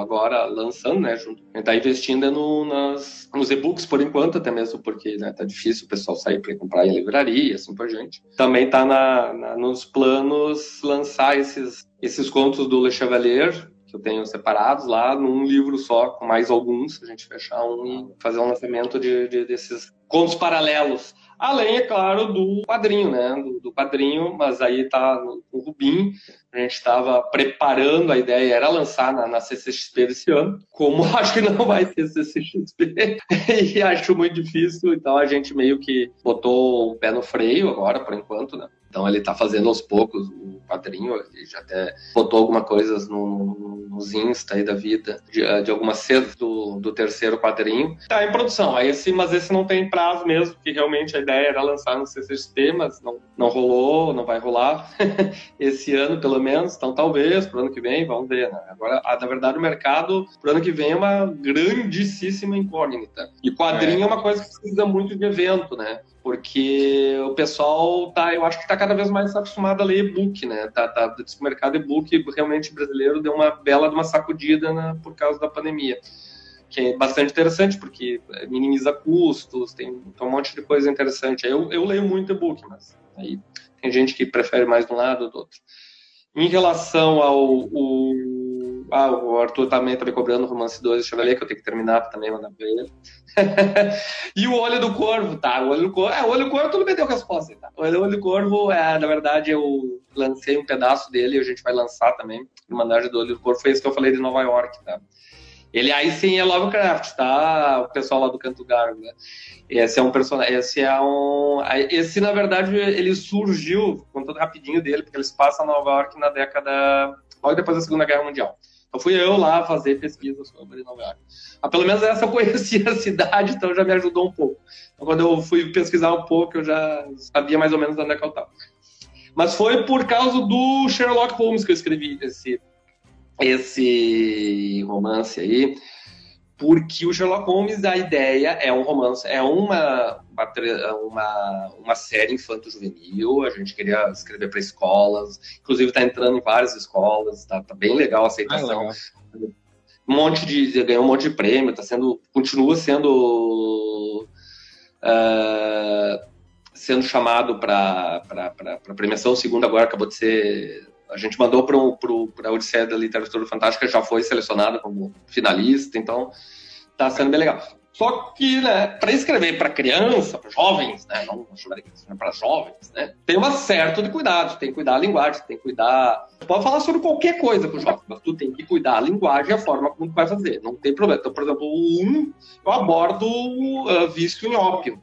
agora lançando, né? Junto, a gente tá investindo no, nas, nos e-books por enquanto, até mesmo porque né, tá difícil o pessoal sair para comprar em livraria, assim por diante. Também tá na, na, nos planos lançar esses, esses contos do Le Chevalier, que eu tenho separados lá, num livro só, com mais alguns, a gente fechar um e fazer um lançamento de, de desses contos paralelos. Além, é claro, do quadrinho, né? Do, do quadrinho, mas aí tá no Rubim. A gente estava preparando, a ideia era lançar na, na CCXP desse ano. Como acho que não vai ter CCXP e acho muito difícil, então a gente meio que botou o pé no freio agora, por enquanto, né? Então ele está fazendo aos poucos o quadrinho, ele já até botou algumas coisas no, nos Insta aí da vida, de, de algumas cenas do, do terceiro quadrinho. Está em produção, aí esse, mas esse não tem prazo mesmo, porque realmente a ideia era lançar no CCXP, mas não, não rolou, não vai rolar esse ano pelo menos, então talvez pro ano que vem, vamos ver, né? Agora, na verdade, o mercado pro ano que vem é uma grandíssima incógnita. E quadrinho é, é uma coisa que precisa muito de evento, né? Porque o pessoal tá, eu acho que está cada vez mais acostumado a ler e-book, né? Tá, tá, o mercado e-book realmente brasileiro deu uma bela de uma sacudida na, por causa da pandemia, que é bastante interessante porque minimiza custos, tem, tem um monte de coisa interessante. Eu, eu leio muito e-book, mas aí tem gente que prefere mais de um lado ou do outro. Em relação ao o, ah, o Arthur também tá me cobrando o Romance 2 do Chevalier, que eu tenho que terminar também, mandar pra ele. e o Olho do Corvo, tá? O Olho do Corvo, é, o Olho do Corvo, tudo me deu resposta, tá? O Olho do Corvo, é, na verdade, eu lancei um pedaço dele, a gente vai lançar também, Irmandade do Olho do Corvo, foi isso que eu falei de Nova York, tá? Ele aí sim é Lovecraft, tá? O pessoal lá do Canto Gargo, né? Esse é um personagem, esse é um, esse na verdade ele surgiu, contando rapidinho dele, porque eles passam Nova York na década logo depois da Segunda Guerra Mundial. Então fui eu lá fazer pesquisa sobre Nova York. Ah, pelo menos essa eu conhecia a cidade, então já me ajudou um pouco. Então, quando eu fui pesquisar um pouco, eu já sabia mais ou menos onde é que eu estava. Mas foi por causa do Sherlock Holmes que eu escrevi esse, esse romance aí porque o Sherlock Holmes, a ideia é um romance, é uma, uma, uma série infanto-juvenil, a gente queria escrever para escolas, inclusive está entrando em várias escolas, está tá bem legal a aceitação. Ah, legal. Um monte de, ganhou um monte de prêmio, tá sendo, continua sendo uh, sendo chamado para premiação, o segundo agora acabou de ser a gente mandou para a Odisseia da Literatura Fantástica, já foi selecionada como finalista, então está sendo bem legal. Só que, né, para escrever para criança, para jovens, né, não para jovens, né, tem um certo de cuidado, tem que cuidar a linguagem, tem que cuidar. Tu pode falar sobre qualquer coisa com o jovem, mas tu tem que cuidar a linguagem e a forma como tu vai fazer, não tem problema. Então, por exemplo, 1, eu abordo uh, vício em ópio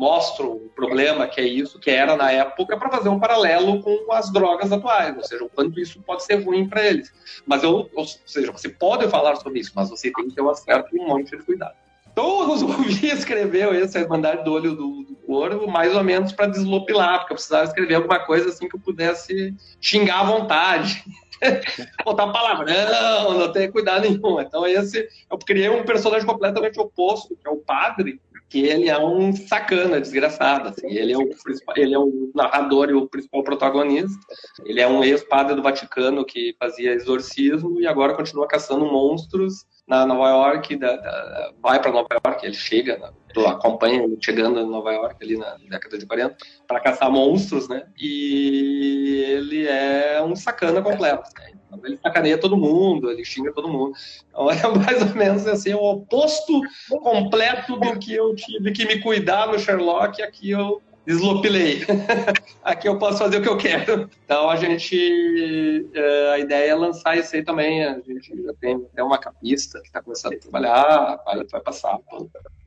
mostro o problema que é isso, que era na época, para fazer um paralelo com as drogas atuais, ou seja, o quanto isso pode ser ruim para eles. Mas eu, ou seja, você pode falar sobre isso, mas você tem que ter um monte de cuidado. Então, o Rosuvi escreveu esse a Irmandade do Olho do, do Corvo, mais ou menos para deslopilar, porque eu precisava escrever alguma coisa assim que eu pudesse xingar à vontade. botar palavrão, não ter cuidado nenhum. Então, esse, eu criei um personagem completamente oposto, que é o padre, que ele é um sacana, desgraçado. Assim. Ele, é o, ele é o narrador e o principal protagonista. Ele é um ex-padre do Vaticano que fazia exorcismo e agora continua caçando monstros na Nova York, da, da, vai para Nova York, ele chega, né, acompanha ele chegando em Nova York ali na década de 40 para caçar monstros, né? E ele é um sacana completo. Né? Então, ele sacaneia todo mundo, ele xinga todo mundo. Então é mais ou menos assim, o oposto completo do que eu tive que me cuidar no Sherlock, aqui eu deslopilei. Aqui eu posso fazer o que eu quero. Então a gente, é, a ideia é lançar isso aí também. A gente já tem até uma capista que está começando a trabalhar, vai, vai passar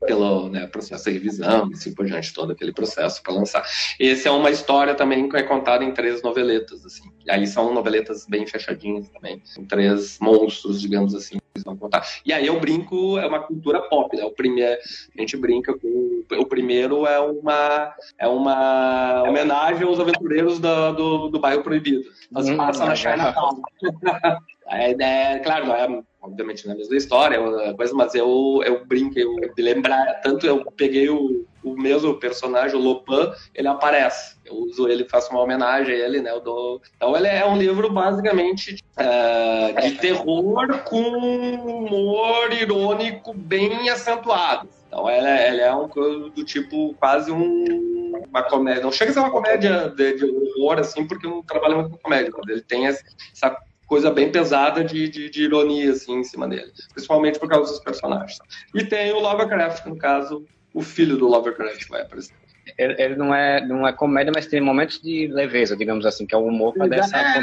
pelo, né, processo de revisão, assim por diante, todo aquele processo para lançar. Esse é uma história também que é contada em três noveletas, assim. E aí são noveletas bem fechadinhas também, com três monstros, digamos assim, vão contar. E aí eu brinco, é uma cultura pop, né? O primeiro, a gente brinca com o primeiro é uma é uma homenagem aos aventureiros do, do, do bairro proibido. Nós hum, passa na Chinatown. é, é, claro, não é obviamente não é a mesma história, é coisa, mas eu, eu brinco, eu de lembrar, tanto eu peguei o, o mesmo personagem, o Lopan, ele aparece. Eu uso ele, faço uma homenagem a ele, né? Eu dou... Então ele é um livro basicamente uh, de terror com humor irônico bem acentuado. Então ele é, é um do tipo quase um, uma comédia. Não chega a ser uma comédia de, de horror, assim, porque eu não trabalho muito com comédia, mas ele tem essa coisa bem pesada de, de, de, ironia assim, em cima dele, principalmente por causa dos personagens. E tem o Lovecraft, no caso, o filho do Lovecraft vai aparecer. Ele, ele, não, é, não é comédia, mas tem momentos de leveza, digamos assim, que é o humor para dessa. É,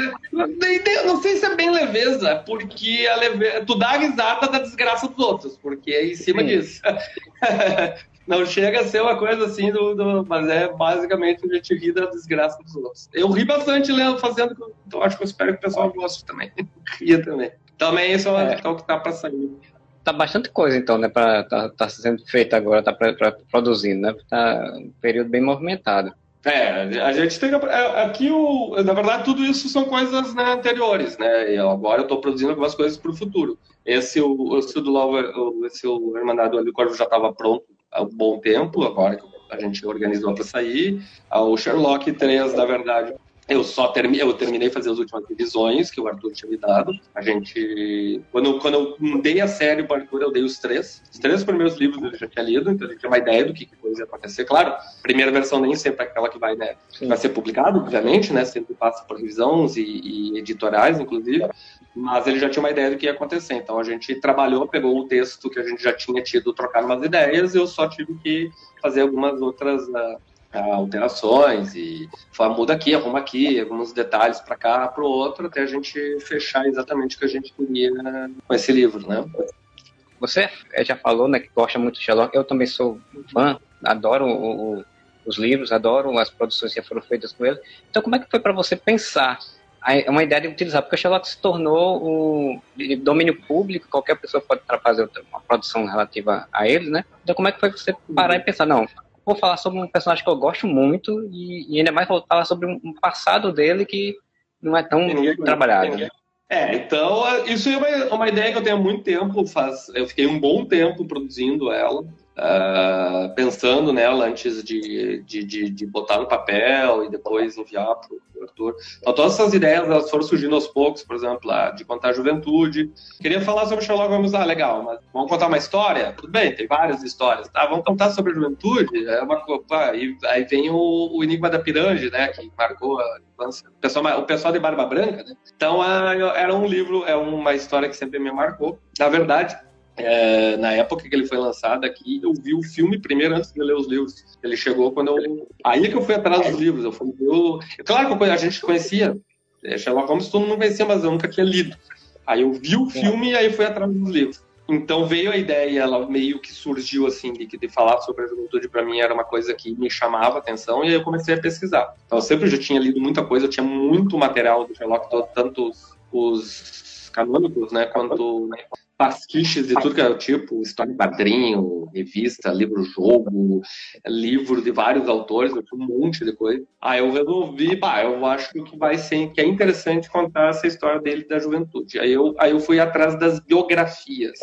não sei se é bem leveza, porque a leve... tu dá a risada da desgraça dos outros, porque é em cima Sim. disso. não chega a ser uma coisa assim, do, do, mas é basicamente a gente ri da desgraça dos outros. Eu ri bastante lendo, fazendo, então acho que eu espero que o pessoal goste também. Ria também. Também isso é, é. o que tá para sair. Tá bastante coisa então, né, para tá, tá sendo feita agora, tá pra, pra, produzindo, né? Tá um período bem movimentado. É, a gente tem é, aqui o, na verdade tudo isso são coisas né, anteriores, né? E agora eu estou produzindo algumas coisas para o futuro. Esse o, esse do Lover, esse o Irmandade do Corvo já estava pronto há um bom tempo, agora que a gente organizou para sair. O Sherlock 3, na verdade, eu só terminei, eu terminei fazer as últimas revisões que o Arthur tinha me dado. A gente, quando, quando eu dei a série para o Arthur, eu dei os três. Os três primeiros livros ele já tinha lido, então ele tinha uma ideia do que, que ia acontecer. Claro, a primeira versão nem sempre é aquela que vai, né, vai ser publicada, obviamente, né, sempre passa por revisões e, e editoriais, inclusive mas ele já tinha uma ideia do que ia acontecer. Então a gente trabalhou, pegou o texto que a gente já tinha tido, trocar umas ideias, eu só tive que fazer algumas outras uh, alterações e falar, muda aqui, arruma aqui, alguns detalhes para cá, para o outro, até a gente fechar exatamente o que a gente queria com esse livro, né? Você já falou, né, que gosta muito de Sherlock. Eu também sou fã, adoro o, o, os livros, adoro as produções que foram feitas com ele. Então, como é que foi para você pensar é uma ideia de utilizar, porque o Sherlock se tornou o domínio público, qualquer pessoa pode fazer uma produção relativa a ele, né? Então como é que foi você parar e pensar, não, vou falar sobre um personagem que eu gosto muito e, e ainda mais vou falar sobre um passado dele que não é tão trabalhado. Né? É, então isso é uma, uma ideia que eu tenho há muito tempo, faz, eu fiquei um bom tempo produzindo ela, uh, pensando nela antes de, de, de, de, botar no papel e depois enviar para o Arthur. Então, todas essas ideias elas foram surgindo aos poucos, por exemplo, a de contar a juventude. Queria falar sobre Sherlock Holmes, ah, legal, mas vamos contar uma história? Tudo bem, tem várias histórias. Tá, vamos contar sobre a juventude? É uma coisa. Aí vem o, o Enigma da Pirange, né, que marcou a infância. O pessoal, o pessoal de Barba Branca, né? Então, era um livro, é uma história que sempre me marcou. Na verdade, é, na época que ele foi lançado aqui, eu vi o filme primeiro antes de ler os livros. Ele chegou quando eu. Aí que eu fui atrás dos livros. Eu fui, eu... Claro que a gente conhecia. É, Sherlock Holmes todo mundo conhecia, mas eu nunca tinha lido. Aí eu vi o filme e aí fui atrás dos livros. Então veio a ideia, ela meio que surgiu assim, de, de falar sobre a juventude para mim era uma coisa que me chamava a atenção e aí eu comecei a pesquisar. Então eu sempre já tinha lido muita coisa, eu tinha muito material do Sherlock, tanto os, os canônicos, né, quanto né, pastiches de tudo que é tipo, história em quadrinho, revista, livro-jogo, livro de vários autores, um monte de coisa. Aí eu resolvi, bah, eu acho que vai ser, que é interessante contar essa história dele da juventude. Aí eu, aí eu fui atrás das biografias.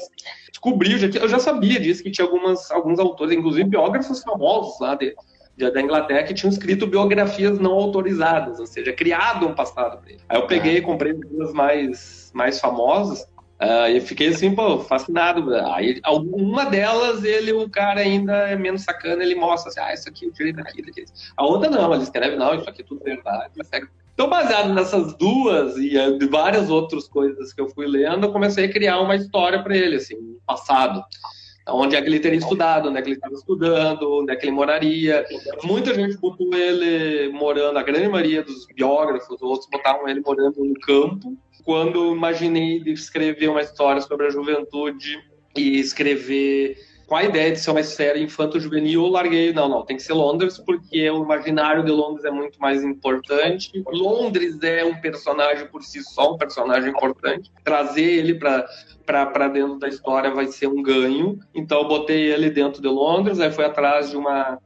Descobri, eu já, eu já sabia disso, que tinha algumas, alguns autores, inclusive biógrafos famosos lá de, da Inglaterra que tinham escrito biografias não autorizadas, ou seja, criado um passado dele. Aí eu peguei e comprei as mais, mais famosas Uh, e fiquei assim, pô, fascinado. Aí, uma delas, ele, o cara ainda é menos sacana, ele mostra assim, ah, isso aqui, eu tirei daqui, daqui. A outra não, ele escreve, não, isso aqui é tudo verdade. Então, baseado nessas duas e eh, de várias outras coisas que eu fui lendo, eu comecei a criar uma história para ele, assim, no passado. Onde é que ele teria estudado, onde é que ele estava estudando, onde é que ele moraria. Muita gente botou ele morando, a grande maioria dos biógrafos, outros botavam ele morando no campo, quando imaginei escrever uma história sobre a juventude e escrever com a ideia de ser uma série infanto-juvenil, eu larguei, não, não, tem que ser Londres, porque o imaginário de Londres é muito mais importante. Londres é um personagem por si só, um personagem importante. Trazer ele para dentro da história vai ser um ganho. Então, eu botei ele dentro de Londres, aí foi atrás de uma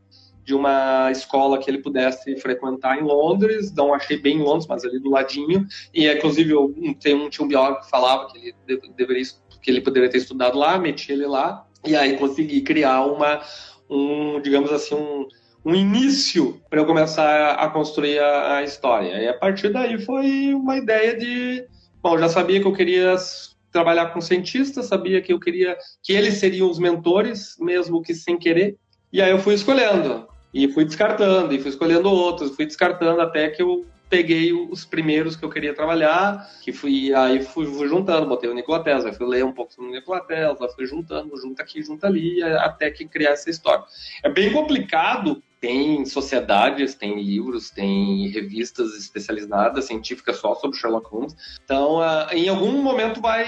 de uma escola que ele pudesse frequentar em Londres, não achei bem em Londres, mas ali do ladinho, e inclusive eu, tem um, tinha um biólogo que falava que ele deveria que ele poderia ter estudado lá, meti ele lá, e aí consegui criar uma, um, digamos assim, um, um início para eu começar a construir a, a, história. E a partir daí foi uma ideia de, bom, já sabia que eu queria trabalhar com cientistas, sabia que eu queria que eles seriam os mentores, mesmo que sem querer. E aí eu fui escolhendo. E fui descartando, e fui escolhendo outros, fui descartando até que eu peguei os primeiros que eu queria trabalhar, que fui aí fui, juntando, botei o Nikola Tesla, fui ler um pouco sobre o Nikola Tesla, fui juntando, junta aqui, junta ali, até que criar essa história. É bem complicado tem sociedades, tem livros, tem revistas especializadas, científicas só sobre Sherlock Holmes. Então, uh, em algum momento vai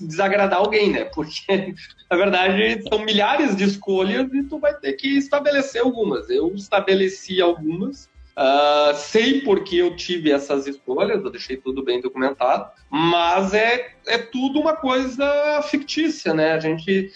desagradar alguém, né? Porque, na verdade, são milhares de escolhas e tu vai ter que estabelecer algumas. Eu estabeleci algumas. Uh, sei porque eu tive essas escolhas, eu deixei tudo bem documentado, mas é, é tudo uma coisa fictícia, né? A gente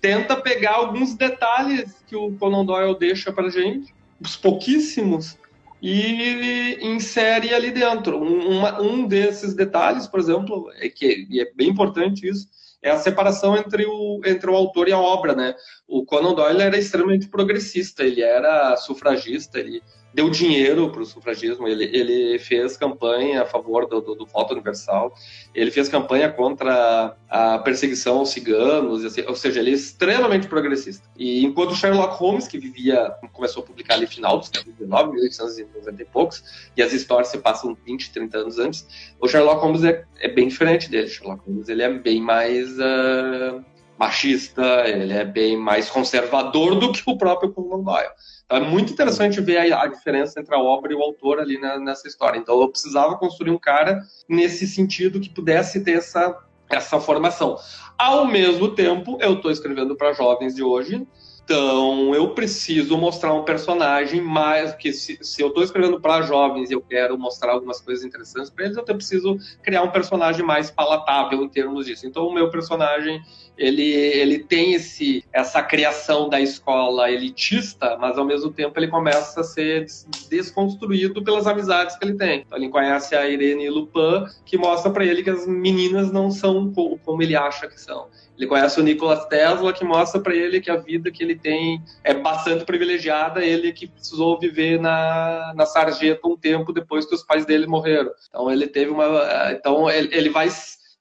tenta pegar alguns detalhes que o Conan Doyle deixa para gente, os pouquíssimos, e insere ali dentro. Um, uma, um desses detalhes, por exemplo, é que é bem importante isso, é a separação entre o, entre o autor e a obra, né? O Conan Doyle era extremamente progressista, ele era sufragista, ele deu dinheiro para o sufragismo, ele, ele fez campanha a favor do, do, do, voto universal, ele fez campanha contra a perseguição aos ciganos, assim, ou seja, ele é extremamente progressista. E enquanto Sherlock Holmes, que vivia, começou a publicar ali final do século XIX, 1890 e poucos, e as histórias se passam 20, 30 anos antes, o Sherlock Holmes é, é bem diferente dele. Sherlock Holmes ele é bem mais... Uh, machista, ele é bem mais conservador do que o próprio Conan Doyle. Então é muito interessante ver a, a, diferença entre a obra e o autor ali na, nessa história. Então eu precisava construir um cara nesse sentido que pudesse ter essa, essa formação. Ao mesmo tempo, eu estou escrevendo para jovens de hoje, então, eu preciso mostrar um personagem mais. que se, se eu estou escrevendo para jovens e eu quero mostrar algumas coisas interessantes para eles, eu preciso criar um personagem mais palatável em termos disso. Então, o meu personagem ele, ele tem esse, essa criação da escola elitista, mas ao mesmo tempo ele começa a ser desconstruído pelas amizades que ele tem. Então, ele conhece a Irene Lupin, que mostra para ele que as meninas não são como ele acha que são. Ele conhece o Nikola Tesla, que mostra para ele que a vida que ele tem é bastante privilegiada, ele que precisou viver na, na sarjeta um tempo depois que os pais dele morreram. Então ele teve uma. Então ele, ele vai,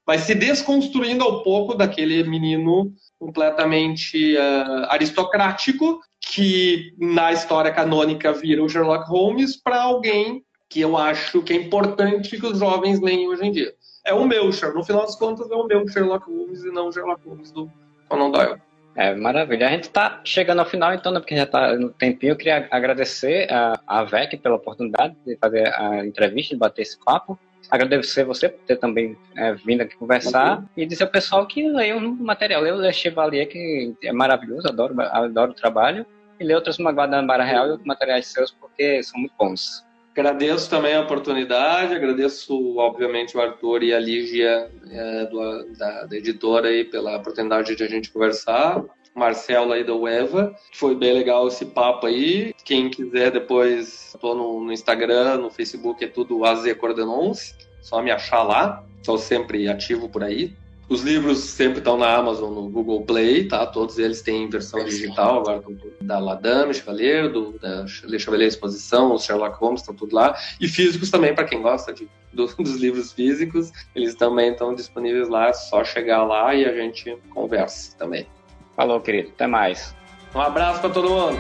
vai se desconstruindo ao pouco daquele menino completamente uh, aristocrático que na história canônica vira o Sherlock Holmes para alguém que eu acho que é importante que os jovens leem hoje em dia é o meu Sherlock. No final das contas, é o meu Sherlock Holmes e não o Sherlock Holmes do Conan Doyle. É, maravilha. A gente está chegando ao final, então, né, porque já está no tempinho. Eu queria agradecer a, a VEC pela oportunidade de fazer a entrevista, de bater esse papo. Agradecer você por ter também é, vindo aqui conversar e dizer ao pessoal que leia um material. Leia o Le Chevalier, que é maravilhoso, adoro, adoro o trabalho. E leia outras Magoadas na Barra Real e outros materiais seus, porque são muito bons. Agradeço também a oportunidade, agradeço, obviamente, o Arthur e a Lígia é, do, da, da, editora aí pela oportunidade de a gente conversar. Marcelo aí da UEVA, foi bem legal esse papo aí. Quem quiser depois, estou no, no, Instagram, no Facebook, é tudo AZ Cordenons, só me achar lá. Estou sempre ativo por aí. Os livros sempre estão na Amazon, no Google Play, tá? Todos eles têm versão digital, agora da Ladame, Chevalier, do, da Le Chevalier Exposição, os Sherlock Holmes, estão tudo lá. E físicos também, para quem gosta de, do, dos livros físicos, eles também estão disponíveis lá, é só chegar lá e a gente conversa também. Falou, querido. Até mais. Um abraço para todo mundo.